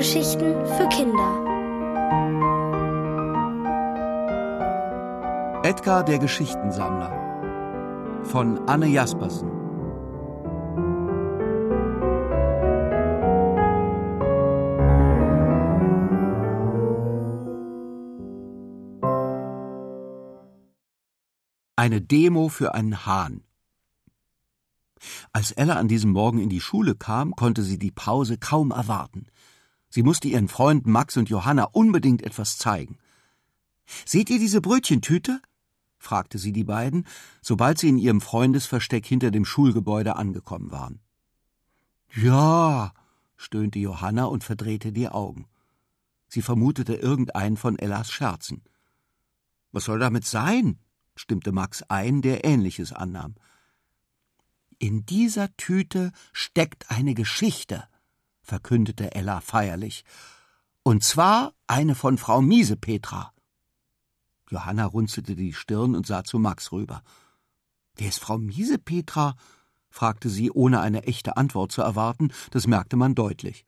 Kindergeschichten für Kinder. Edgar der Geschichtensammler von Anne Jaspersen Eine Demo für einen Hahn als Ella an diesem Morgen in die Schule kam, konnte sie die Pause kaum erwarten. Sie musste ihren Freunden Max und Johanna unbedingt etwas zeigen. Seht ihr diese Brötchentüte? fragte sie die beiden, sobald sie in ihrem Freundesversteck hinter dem Schulgebäude angekommen waren. Ja, stöhnte Johanna und verdrehte die Augen. Sie vermutete irgendeinen von Ellas Scherzen. Was soll damit sein? stimmte Max ein, der Ähnliches annahm. In dieser Tüte steckt eine Geschichte, verkündete Ella feierlich. Und zwar eine von Frau Miesepetra. Johanna runzelte die Stirn und sah zu Max rüber. Wer ist Frau Miesepetra? fragte sie, ohne eine echte Antwort zu erwarten, das merkte man deutlich.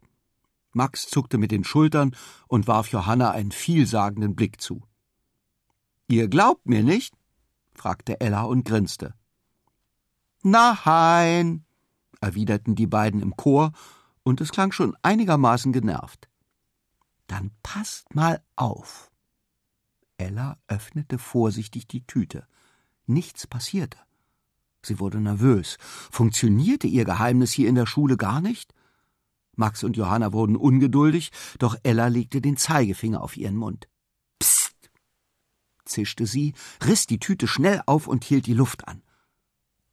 Max zuckte mit den Schultern und warf Johanna einen vielsagenden Blick zu. Ihr glaubt mir nicht? fragte Ella und grinste. Nein, erwiderten die beiden im Chor, und es klang schon einigermaßen genervt. Dann passt mal auf. Ella öffnete vorsichtig die Tüte. Nichts passierte. Sie wurde nervös. Funktionierte ihr Geheimnis hier in der Schule gar nicht? Max und Johanna wurden ungeduldig, doch Ella legte den Zeigefinger auf ihren Mund. Psst, zischte sie, riss die Tüte schnell auf und hielt die Luft an.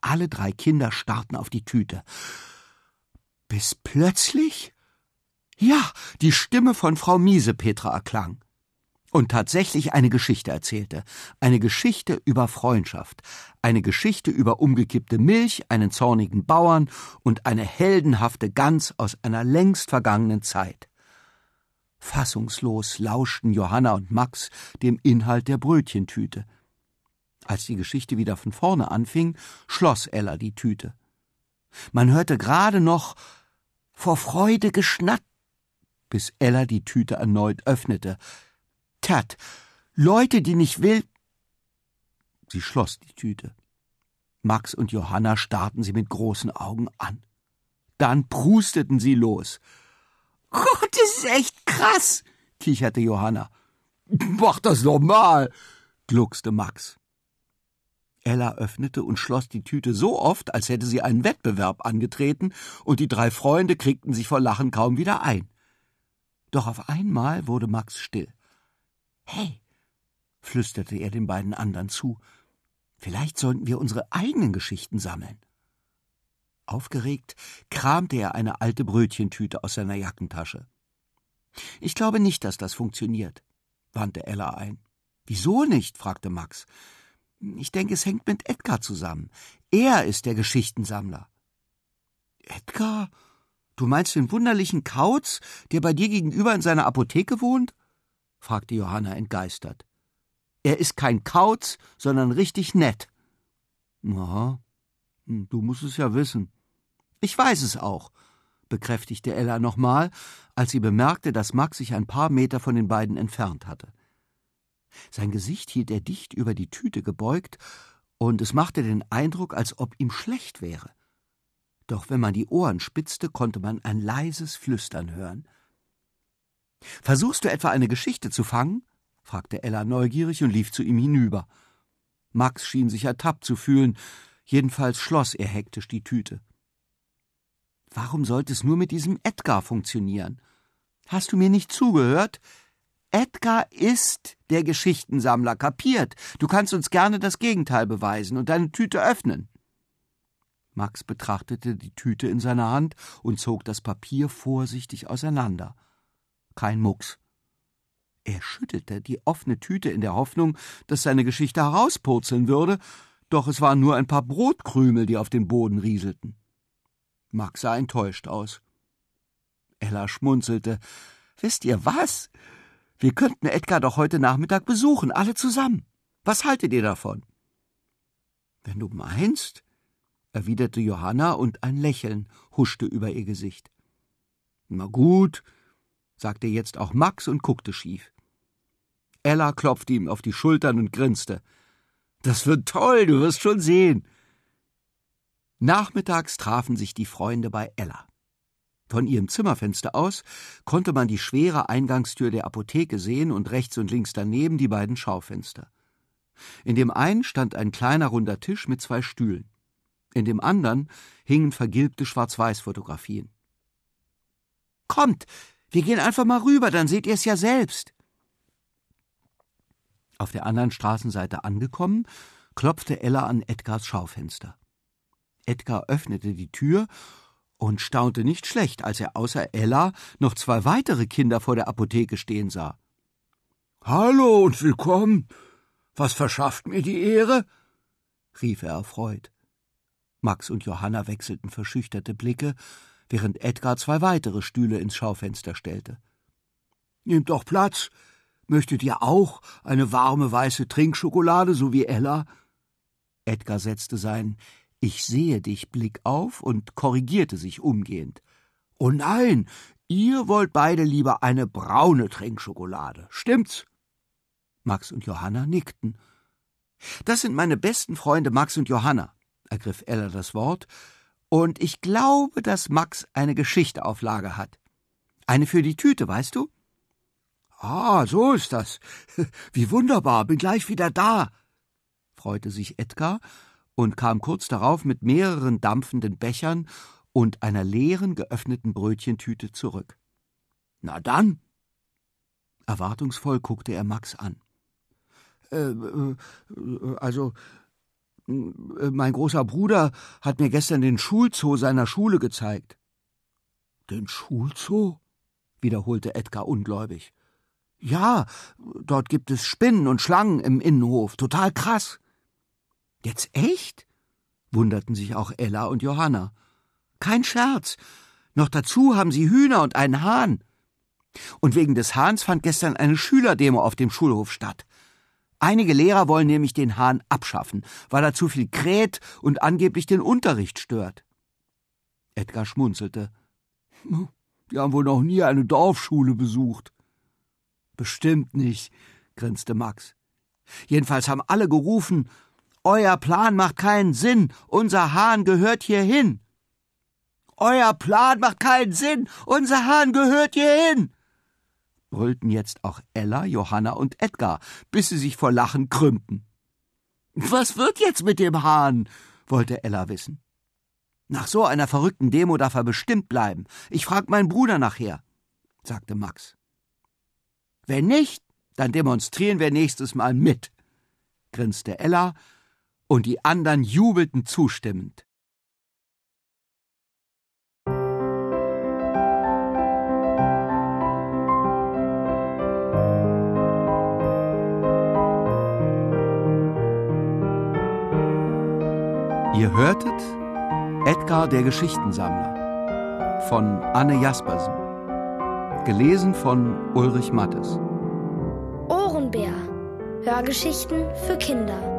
Alle drei Kinder starrten auf die Tüte. Bis plötzlich? Ja, die Stimme von Frau Miesepetra erklang und tatsächlich eine Geschichte erzählte. Eine Geschichte über Freundschaft, eine Geschichte über umgekippte Milch, einen zornigen Bauern und eine heldenhafte Gans aus einer längst vergangenen Zeit. Fassungslos lauschten Johanna und Max dem Inhalt der Brötchentüte. Als die Geschichte wieder von vorne anfing, schloss Ella die Tüte. Man hörte gerade noch vor Freude geschnatt, bis Ella die Tüte erneut öffnete. Tat, Leute, die nicht will. Sie schloss die Tüte. Max und Johanna starrten sie mit großen Augen an. Dann prusteten sie los. Gott, das ist echt krass, kicherte Johanna. Mach das normal, gluckste Max. Ella öffnete und schloss die Tüte so oft, als hätte sie einen Wettbewerb angetreten, und die drei Freunde kriegten sich vor Lachen kaum wieder ein. Doch auf einmal wurde Max still. Hey, flüsterte er den beiden anderen zu, vielleicht sollten wir unsere eigenen Geschichten sammeln. Aufgeregt kramte er eine alte Brötchentüte aus seiner Jackentasche. Ich glaube nicht, dass das funktioniert, wandte Ella ein. Wieso nicht? fragte Max. Ich denke, es hängt mit Edgar zusammen. Er ist der Geschichtensammler. Edgar? Du meinst den wunderlichen Kauz, der bei dir gegenüber in seiner Apotheke wohnt? fragte Johanna entgeistert. Er ist kein Kauz, sondern richtig nett. Na, hm, du musst es ja wissen. Ich weiß es auch, bekräftigte Ella nochmal, als sie bemerkte, dass Max sich ein paar Meter von den beiden entfernt hatte. Sein Gesicht hielt er dicht über die Tüte gebeugt, und es machte den Eindruck, als ob ihm schlecht wäre. Doch wenn man die Ohren spitzte, konnte man ein leises Flüstern hören. Versuchst du etwa eine Geschichte zu fangen? fragte Ella neugierig und lief zu ihm hinüber. Max schien sich ertappt zu fühlen, jedenfalls schloss er hektisch die Tüte. Warum sollte es nur mit diesem Edgar funktionieren? Hast du mir nicht zugehört? Edgar ist der Geschichtensammler, kapiert. Du kannst uns gerne das Gegenteil beweisen und deine Tüte öffnen. Max betrachtete die Tüte in seiner Hand und zog das Papier vorsichtig auseinander. Kein Mucks. Er schüttelte die offene Tüte in der Hoffnung, dass seine Geschichte herauspurzeln würde, doch es waren nur ein paar Brotkrümel, die auf den Boden rieselten. Max sah enttäuscht aus. Ella schmunzelte. Wisst ihr was? Wir könnten Edgar doch heute Nachmittag besuchen, alle zusammen. Was haltet ihr davon? Wenn du meinst, erwiderte Johanna, und ein Lächeln huschte über ihr Gesicht. Na gut, sagte jetzt auch Max und guckte schief. Ella klopfte ihm auf die Schultern und grinste. Das wird toll, du wirst schon sehen. Nachmittags trafen sich die Freunde bei Ella. Von ihrem Zimmerfenster aus konnte man die schwere Eingangstür der Apotheke sehen und rechts und links daneben die beiden Schaufenster. In dem einen stand ein kleiner runder Tisch mit zwei Stühlen. In dem anderen hingen vergilbte Schwarz-Weiß-Fotografien. Kommt, wir gehen einfach mal rüber, dann seht ihr es ja selbst. Auf der anderen Straßenseite angekommen, klopfte Ella an Edgars Schaufenster. Edgar öffnete die Tür und staunte nicht schlecht, als er außer Ella noch zwei weitere Kinder vor der Apotheke stehen sah. Hallo und willkommen. Was verschafft mir die Ehre? rief er erfreut. Max und Johanna wechselten verschüchterte Blicke, während Edgar zwei weitere Stühle ins Schaufenster stellte. Nehmt doch Platz. Möchtet ihr auch eine warme weiße Trinkschokolade, so wie Ella? Edgar setzte sein Ich sehe dich Blick auf und korrigierte sich umgehend. Oh nein, ihr wollt beide lieber eine braune Trinkschokolade, stimmt's? Max und Johanna nickten. Das sind meine besten Freunde Max und Johanna, ergriff Ella das Wort und ich glaube, dass Max eine Geschichte auf Lager hat. Eine für die Tüte, weißt du? Ah, so ist das. Wie wunderbar, bin gleich wieder da, freute sich Edgar und kam kurz darauf mit mehreren dampfenden Bechern und einer leeren geöffneten Brötchentüte zurück. Na dann. Erwartungsvoll guckte er Max an. Äh, äh, also, äh, mein großer Bruder hat mir gestern den Schulzoo seiner Schule gezeigt. Den Schulzoo? wiederholte Edgar ungläubig. Ja, dort gibt es Spinnen und Schlangen im Innenhof. Total krass. Jetzt echt? wunderten sich auch Ella und Johanna. Kein Scherz. Noch dazu haben sie Hühner und einen Hahn. Und wegen des Hahns fand gestern eine Schülerdemo auf dem Schulhof statt. Einige Lehrer wollen nämlich den Hahn abschaffen, weil er zu viel kräht und angeblich den Unterricht stört. Edgar schmunzelte. Die haben wohl noch nie eine Dorfschule besucht. Bestimmt nicht, grinste Max. Jedenfalls haben alle gerufen, Euer Plan macht keinen Sinn, unser Hahn gehört hierhin. Euer Plan macht keinen Sinn, unser Hahn gehört hierhin brüllten jetzt auch Ella, Johanna und Edgar, bis sie sich vor Lachen krümmten. Was wird jetzt mit dem Hahn? wollte Ella wissen. Nach so einer verrückten Demo darf er bestimmt bleiben. Ich frag meinen Bruder nachher, sagte Max. Wenn nicht, dann demonstrieren wir nächstes Mal mit, grinste Ella, und die anderen jubelten zustimmend. Ihr hörtet Edgar der Geschichtensammler von Anne Jaspersen. Gelesen von Ulrich Mattes. Ohrenbär. Hörgeschichten für Kinder.